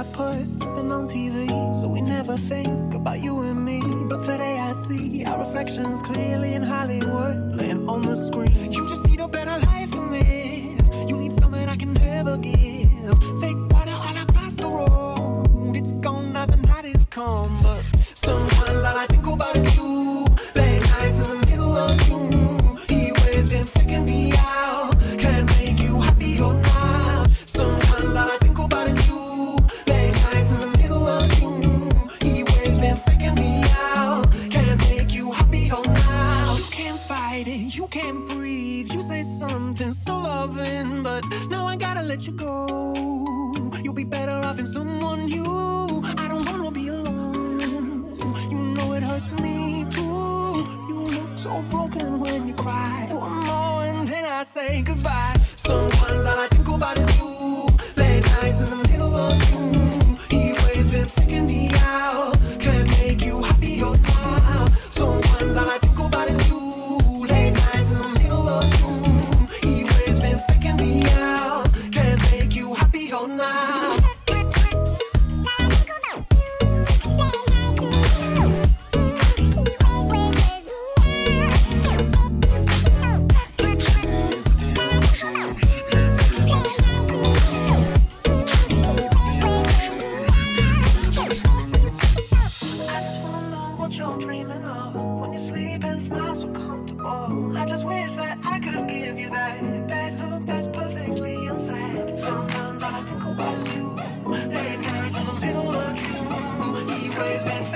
I put something on TV, so we never think about you and me. But today I see our reflections clearly in Hollywood, laying on the screen. You just need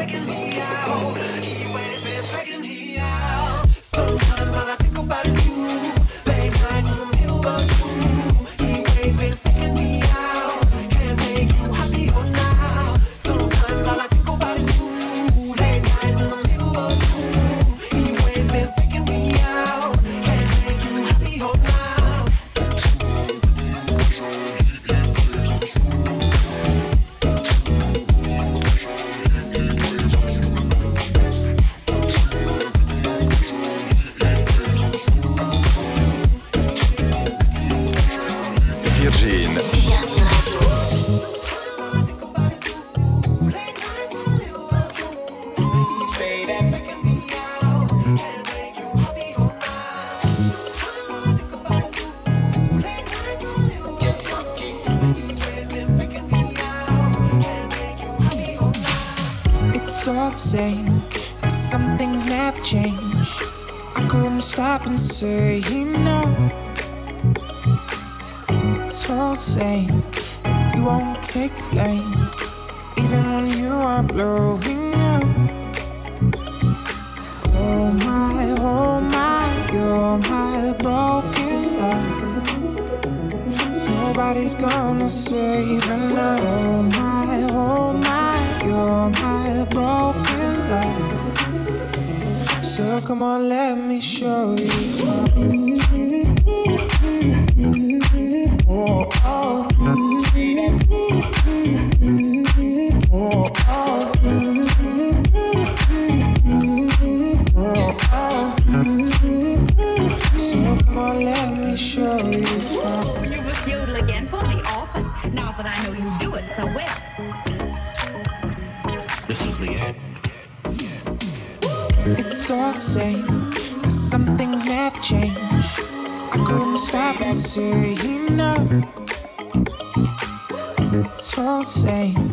taking me out. He went sincere, you know. It's all the same.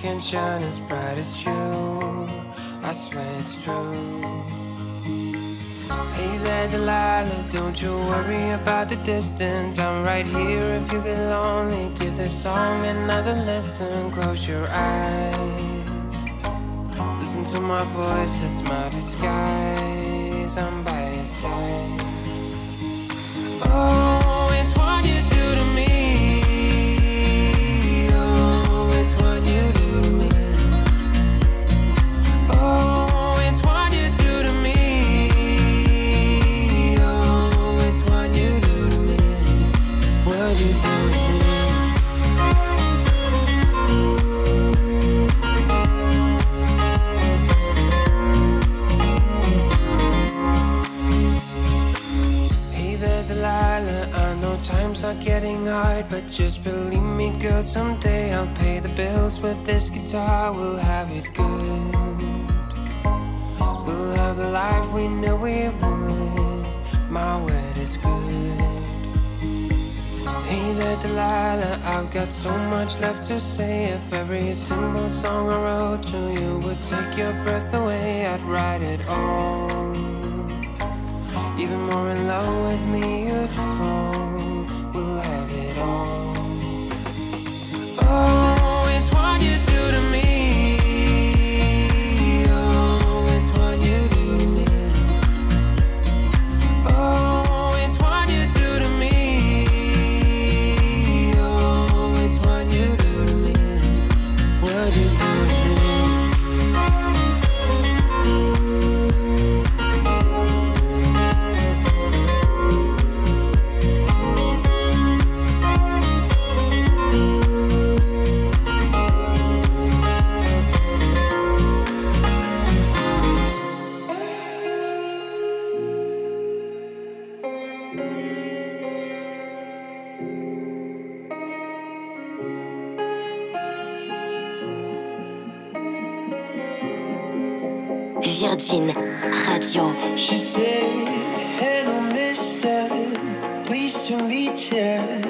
Can shine as bright as you. I swear it's true. Hey there, Delilah, don't you worry about the distance. I'm right here if you get lonely. Give this song another listen. Close your eyes. Listen to my voice, it's my disguise. I'm by your side. Oh, hard, but just believe me, girl. Someday I'll pay the bills with this guitar. We'll have it good. We'll have the life we knew we would. My word is good. Hey there, Delilah. I've got so much left to say. If every single song I wrote to you would take your breath away, I'd write it all. Even more in love with me, you'd fall. To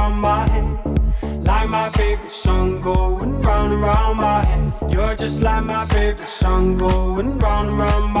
just like my favorite song going round and round my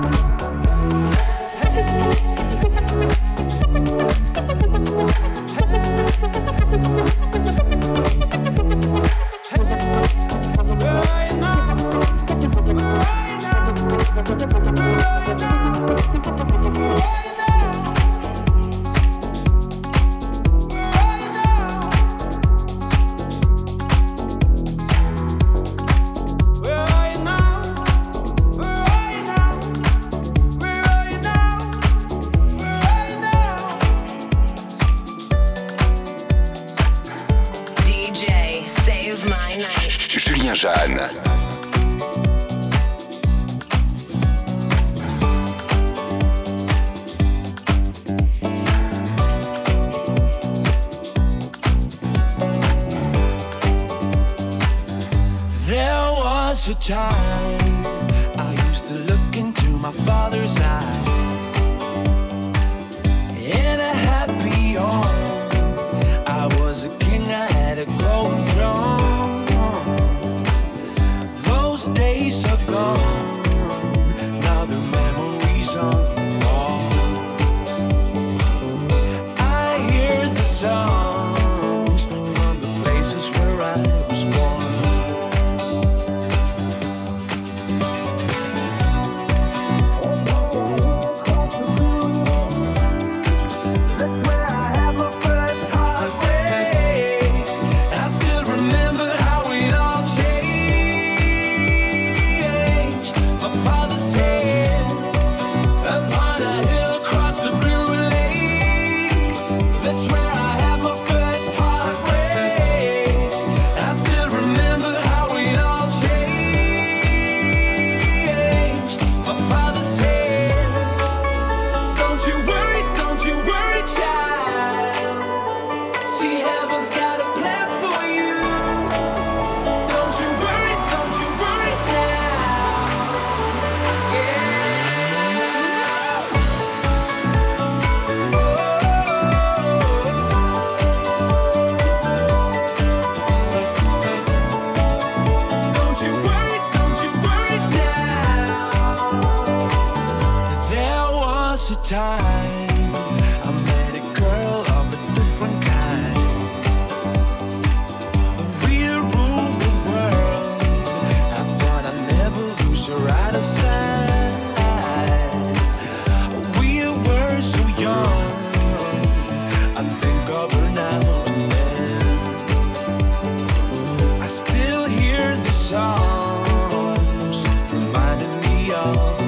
love.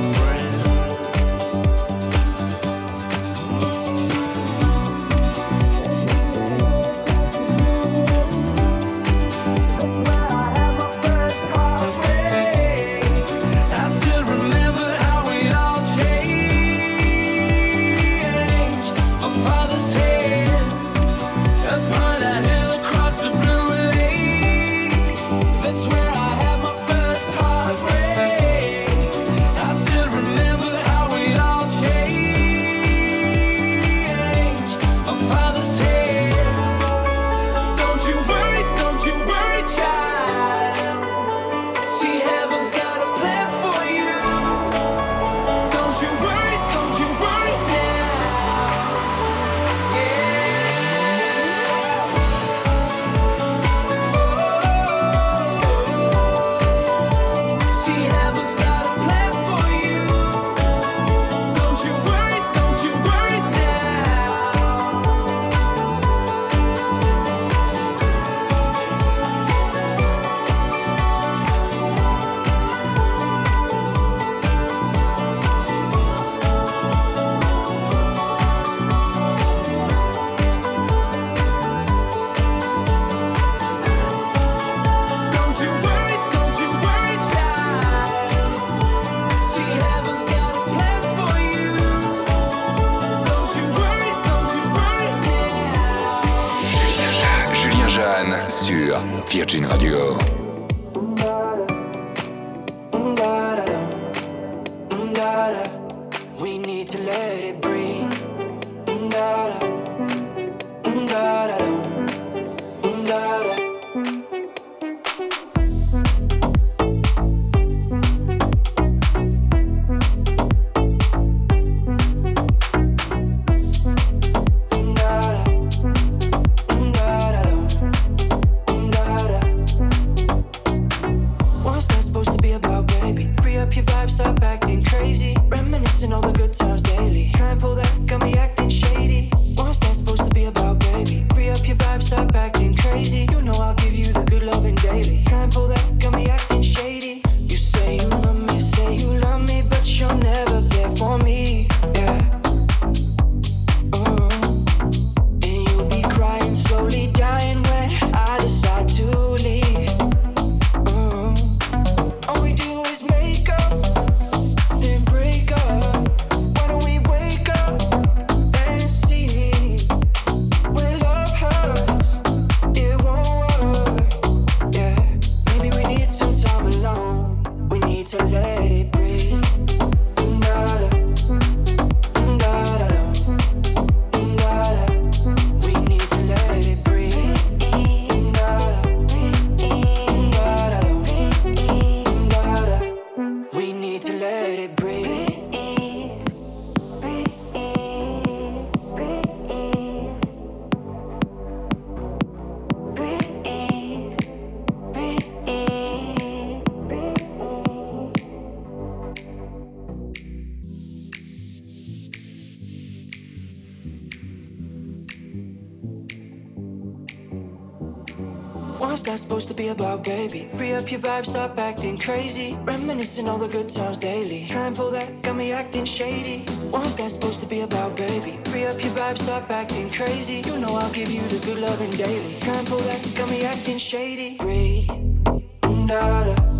Vibe, stop acting crazy. Reminiscing all the good times daily. Try and pull that, got me acting shady. What's that supposed to be about, baby? Free up your vibe, stop acting crazy. You know I'll give you the good loving daily. Try and pull that, got me acting shady. Breathe, mm, da da.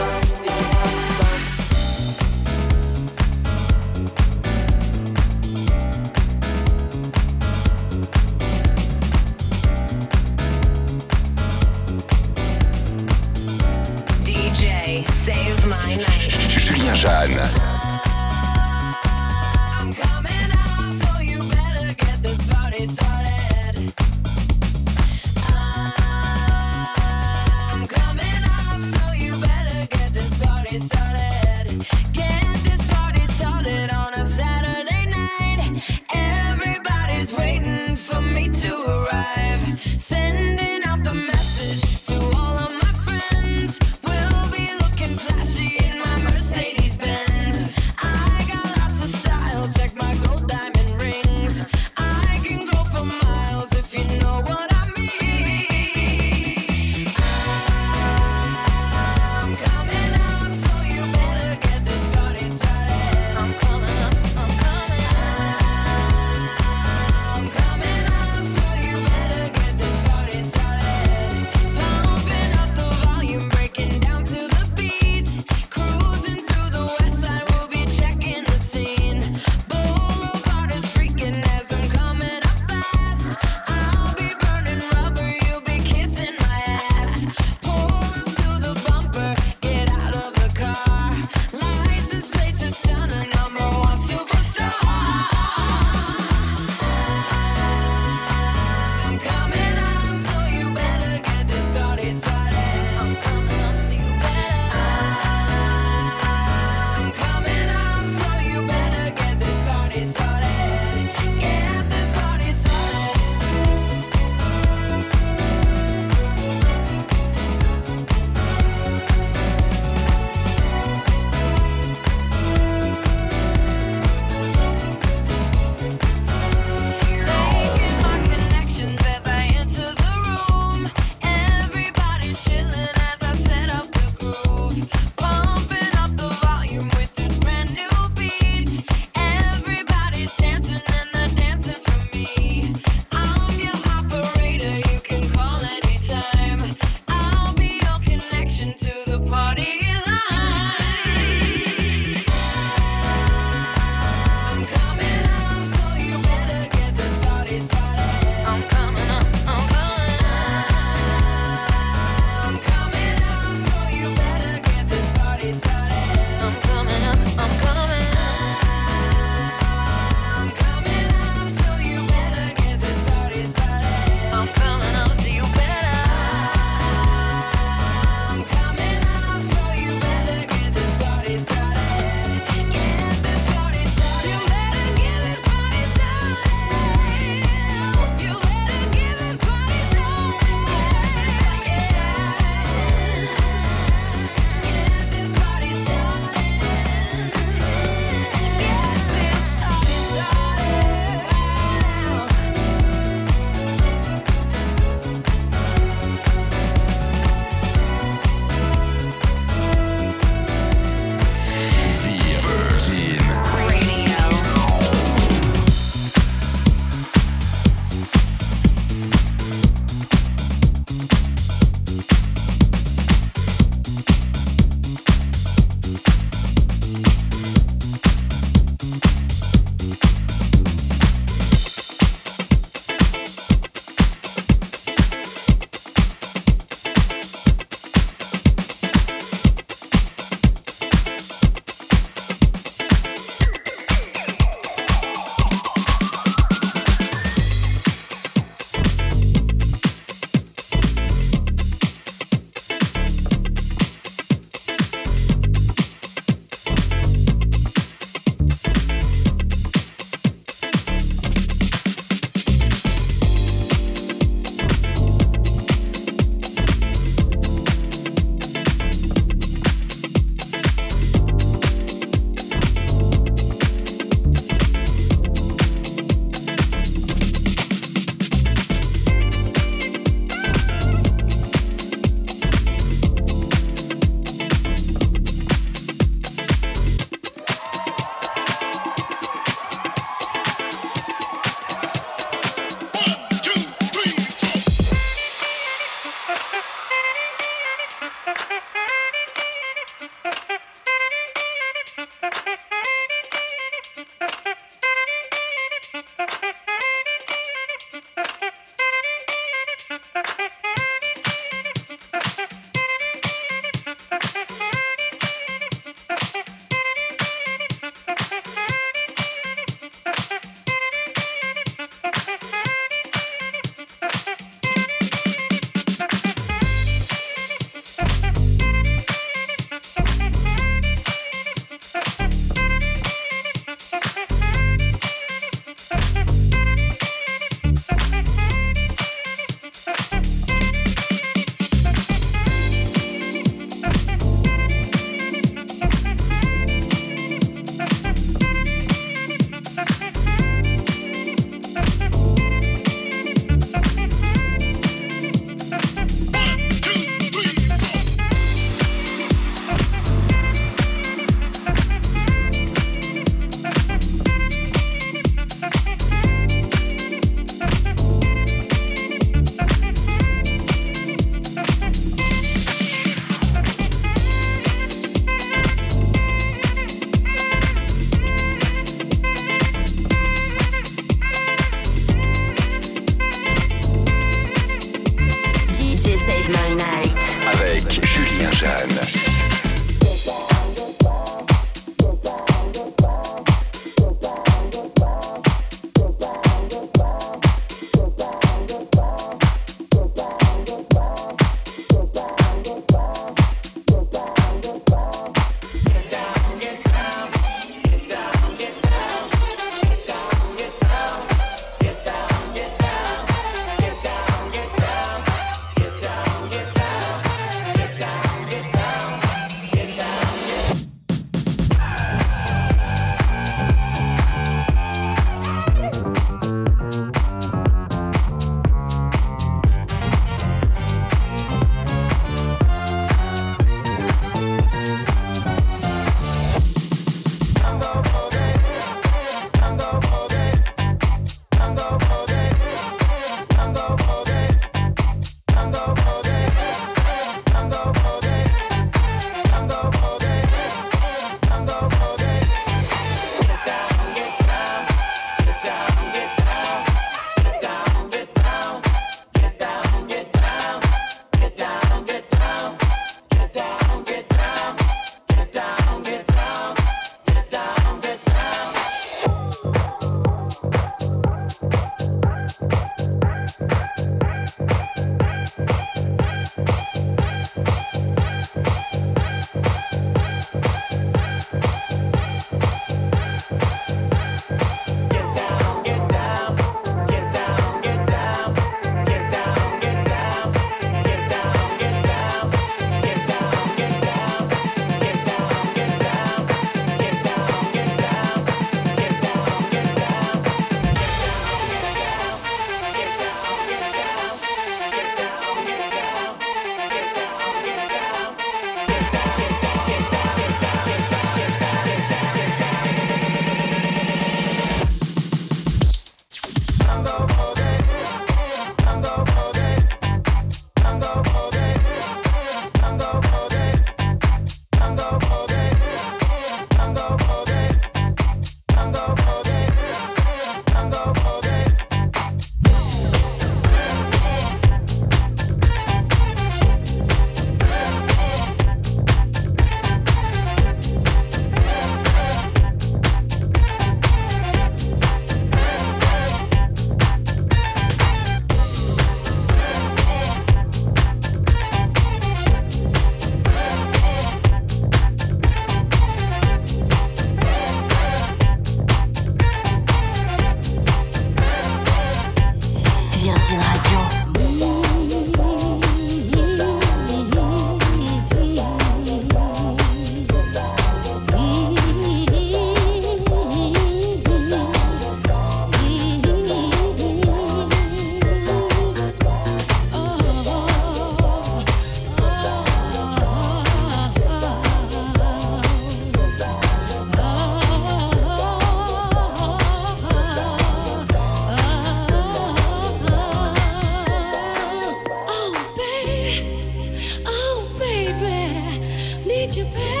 Japan. you pay?